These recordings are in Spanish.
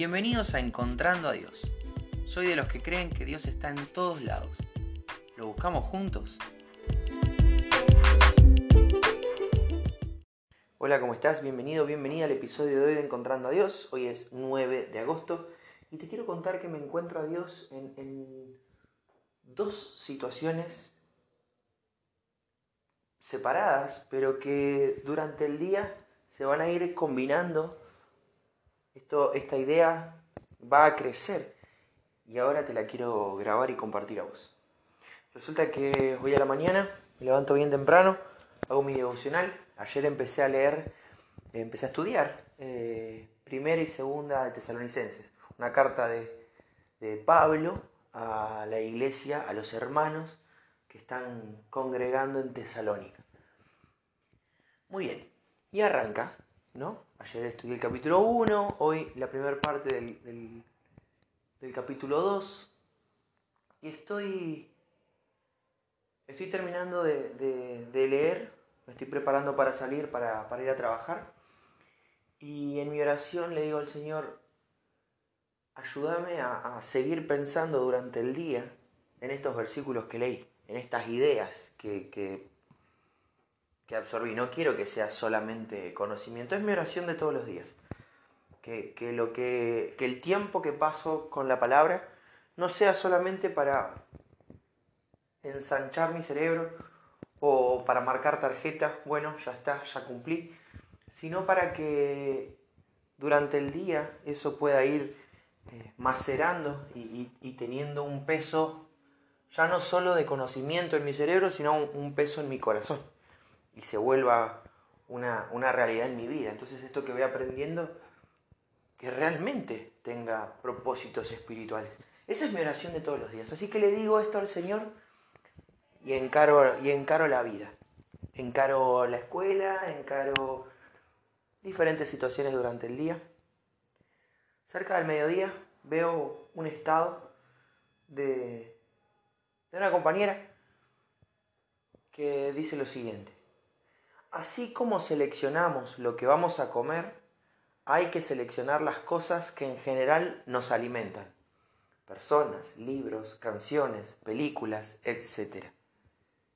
Bienvenidos a Encontrando a Dios. Soy de los que creen que Dios está en todos lados. ¿Lo buscamos juntos? Hola, ¿cómo estás? Bienvenido, bienvenida al episodio de hoy de Encontrando a Dios. Hoy es 9 de agosto y te quiero contar que me encuentro a Dios en, en dos situaciones separadas, pero que durante el día se van a ir combinando esto, esta idea va a crecer y ahora te la quiero grabar y compartir a vos. Resulta que hoy a la mañana me levanto bien temprano, hago mi devocional. Ayer empecé a leer, empecé a estudiar eh, primera y segunda de Tesalonicenses, una carta de, de Pablo a la iglesia, a los hermanos que están congregando en Tesalónica. Muy bien, y arranca, ¿no? Ayer estudié el capítulo 1, hoy la primera parte del, del, capítulo 2. Y estoy, estoy terminando de, leer, me estoy preparando para salir, para, ir a trabajar. Y en mi oración le digo al Señor, ayúdame a, seguir pensando durante el día en estos versículos que leí, en estas ideas que, que que absorbí. No quiero que sea solamente conocimiento, es mi oración de todos los días. Que, lo que, que el tiempo que paso con la palabra no sea solamente para ensanchar mi cerebro o para marcar tarjeta, bueno, ya está, ya cumplí, sino para que durante el día eso pueda ir eh, macerando y, teniendo un peso ya no solo de conocimiento en mi cerebro, sino un peso en mi corazón y se vuelva una, realidad en mi vida. Entonces esto que voy aprendiendo, que realmente tenga propósitos espirituales. Esa es mi oración de todos los días. Así que le digo esto al Señor y encaro, y encaro la vida. Encaro la escuela, encaro diferentes situaciones durante el día. Cerca del mediodía veo un estado de, de una compañera que dice lo siguiente. Así como seleccionamos lo que vamos a comer, hay que seleccionar las cosas que en general nos alimentan. Personas, libros, canciones, películas, etc.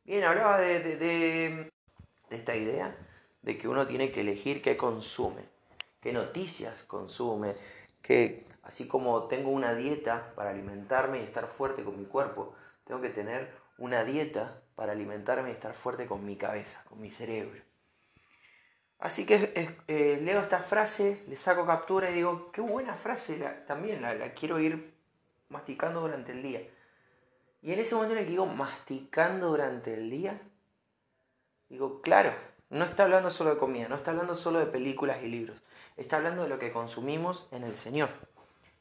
Bien, hablaba de, de, esta idea de que uno tiene que elegir qué consume, qué noticias consume, que así como tengo una dieta para alimentarme y estar fuerte con mi cuerpo, tengo que tener una dieta para alimentarme y estar fuerte con mi cabeza, con mi cerebro. Así que eh, leo esta frase, le saco captura y digo, qué buena frase, también la, quiero ir masticando durante el día. Y en ese momento en el digo masticando durante el día, digo, claro, no está hablando solo de comida, no está hablando solo de películas y libros, está hablando de lo que consumimos en el Señor.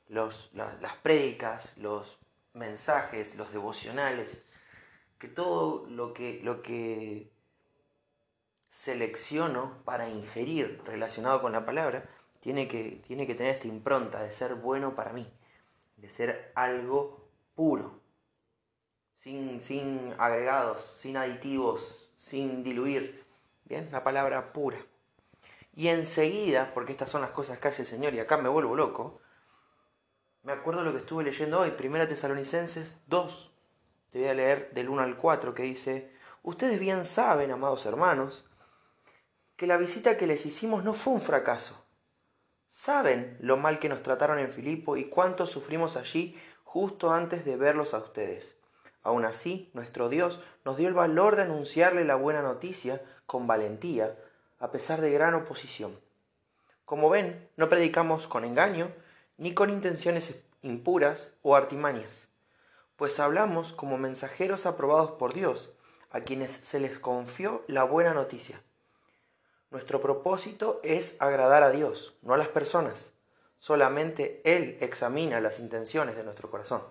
Los, las prédicas, los mensajes, los devocionales, que todo lo que, lo que selecciono para ingerir relacionado con la palabra, tiene que, tiene que tener esta impronta de ser bueno para mí, de ser algo puro, sin, sin agregados, sin aditivos, sin diluir. Bien, la palabra pura. Y enseguida, porque estas son las cosas que hace el Señor y acá me vuelvo loco, me acuerdo lo que estuve leyendo hoy, Primera Tesalonicenses 2, te voy a leer del 1 al 4, que dice, ustedes bien saben, amados hermanos, que la visita que les hicimos no fue un fracaso. Saben lo mal que nos trataron en Filipo y cuánto sufrimos allí justo antes de verlos a ustedes. Aun así, nuestro Dios nos dio el valor de anunciarle la buena noticia con valentía, a pesar de gran oposición. Como ven, no predicamos con engaño, ni con intenciones impuras o artimañas pues hablamos como mensajeros aprobados por Dios, a quienes se les confió la buena noticia. Nuestro propósito es agradar a Dios, no a las personas. Solamente Él examina las intenciones de nuestro corazón.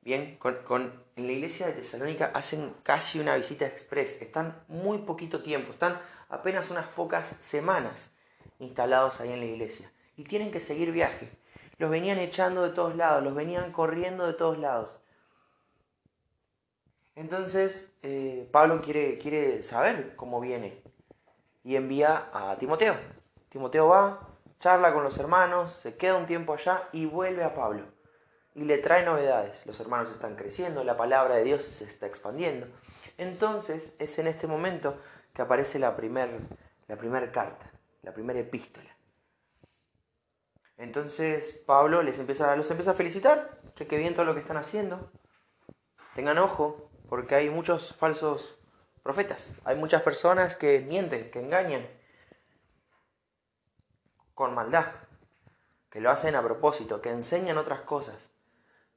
Bien, en la iglesia de Tesalónica hacen casi una visita express. Están muy poquito tiempo, están apenas unas pocas semanas instalados ahí en la iglesia. Y tienen que seguir viaje los venían echando de todos lados, los venían corriendo de todos lados. Entonces, eh, Pablo quiere, quiere saber cómo viene y envía a Timoteo. Timoteo va, charla con los hermanos, se queda un tiempo allá y vuelve a Pablo. Y le trae novedades. Los hermanos están creciendo, la palabra de Dios se está expandiendo. Entonces es en este momento que aparece la primera la carta, la primera epístola. Entonces Pablo les empieza, los empieza a felicitar, cheque bien todo lo que están haciendo. Tengan ojo, porque hay muchos falsos profetas, hay muchas personas que mienten, que engañan con maldad, que lo hacen a propósito, que enseñan otras cosas,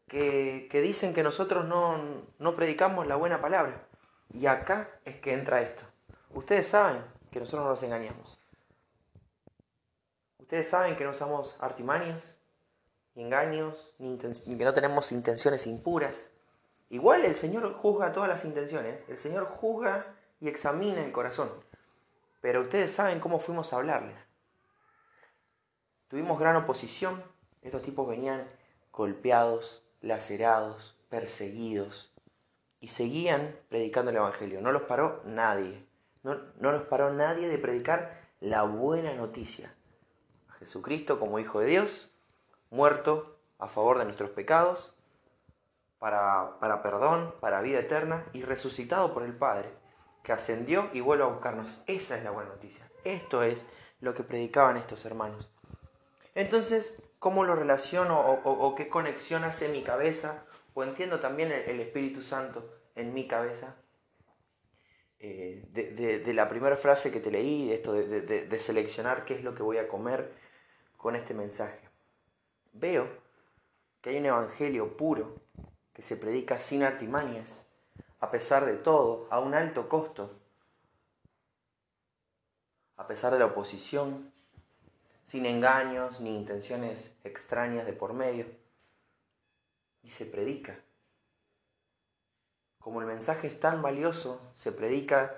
que, que dicen que nosotros no, no predicamos la buena palabra. Y acá es que entra esto. Ustedes saben que nosotros no nos engañamos. Ustedes saben que no somos artimanios, ni engaños, ni, que no tenemos intenciones impuras. Igual el Señor juzga todas las intenciones, el Señor juzga y examina el corazón. Pero ustedes saben cómo fuimos a hablarles. Tuvimos gran oposición, estos tipos venían golpeados, lacerados, perseguidos, y seguían predicando el Evangelio. No los paró nadie. No, no los paró nadie de predicar la buena noticia. Jesucristo como Hijo de Dios, muerto a favor de nuestros pecados, para, para perdón, para vida eterna, y resucitado por el Padre, que ascendió y vuelve a buscarnos. Esa es la buena noticia. Esto es lo que predicaban estos hermanos. Entonces, ¿cómo lo relaciono o, qué conexión hace mi cabeza? O entiendo también el, Espíritu Santo en mi cabeza. Eh, de, la primera frase que te leí, esto de seleccionar qué es lo que voy a comer con este mensaje. Veo que hay un evangelio puro que se predica sin artimañas, a pesar de todo, a un alto costo, a pesar de la oposición, sin engaños ni intenciones extrañas de por medio, y se predica. Como el mensaje es tan valioso, se predica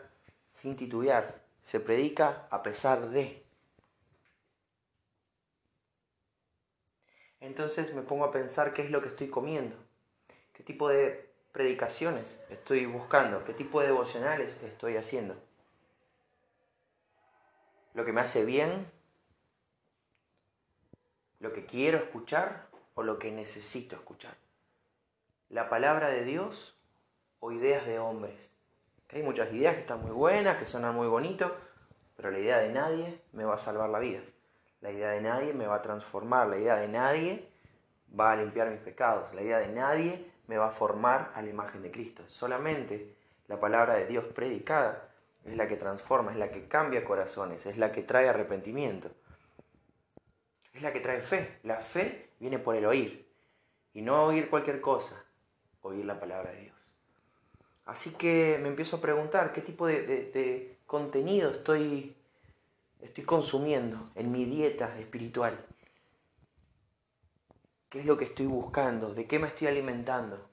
sin titubear, se predica a pesar de. Entonces me pongo a pensar qué es lo que estoy comiendo, qué tipo de predicaciones estoy buscando, qué tipo de devocionales estoy haciendo. Lo que me hace bien, lo que quiero escuchar o lo que necesito escuchar. La palabra de Dios o ideas de hombres. hay muchas ideas que están muy buenas, que suenan muy bonitos, pero la idea de nadie me va a salvar la vida. La idea de nadie me va a transformar, la idea de nadie va a limpiar mis pecados, la idea de nadie me va a formar a la imagen de Cristo. Solamente la palabra de Dios predicada es la que transforma, es la que cambia corazones, es la que trae arrepentimiento, es la que trae fe. La fe viene por el oír y no oír cualquier cosa, oír la palabra de Dios. Así que me empiezo a preguntar qué tipo de, contenido estoy estoy consumiendo en mi dieta espiritual? ¿Qué es lo que estoy buscando? ¿De qué me estoy alimentando?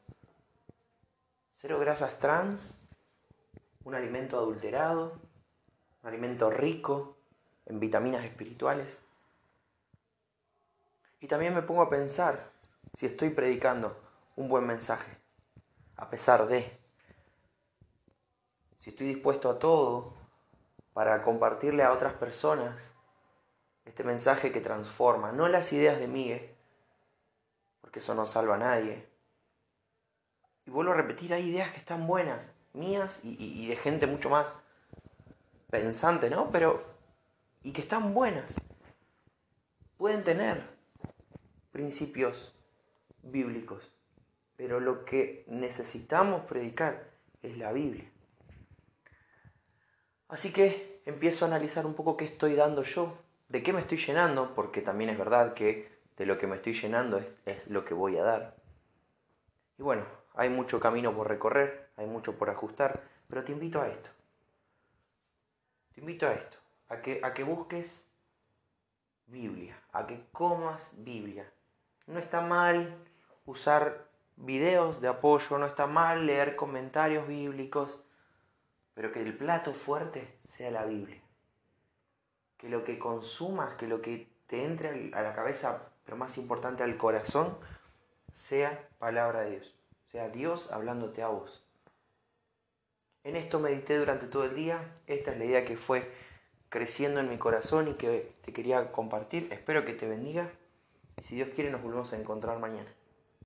¿Cero grasas trans? ¿Un alimento adulterado? ¿Un alimento rico en vitaminas espirituales? Y también me pongo a pensar si estoy predicando un buen mensaje, a pesar de, si estoy dispuesto a todo para compartirle a otras personas este mensaje que transforma, no las ideas de Miguel, porque eso no salva a nadie. Y vuelvo a repetir, hay ideas que están buenas, mías y, de gente mucho más pensante, ¿no? Pero, y que están buenas. Pueden tener principios bíblicos, pero lo que necesitamos predicar es la Biblia. Así que empiezo a analizar un poco qué estoy dando yo, de qué me estoy llenando, porque también es verdad que de lo que me estoy llenando es, lo que voy a dar. Y bueno, hay mucho camino por recorrer, hay mucho por ajustar, pero te invito a esto. Te invito a esto, a que, a que busques Biblia, a que comas Biblia. No está mal usar videos de apoyo, no está mal leer comentarios bíblicos, pero que el plato fuerte sea la Biblia. Que lo que consumas, que lo que te entre a la cabeza, pero más importante al corazón, sea palabra de Dios, sea Dios hablándote a vos. En esto medité durante todo el día, esta es la idea que fue creciendo en mi corazón y que te quería compartir. Espero que te bendiga. Y si Dios quiere nos volvemos a encontrar mañana.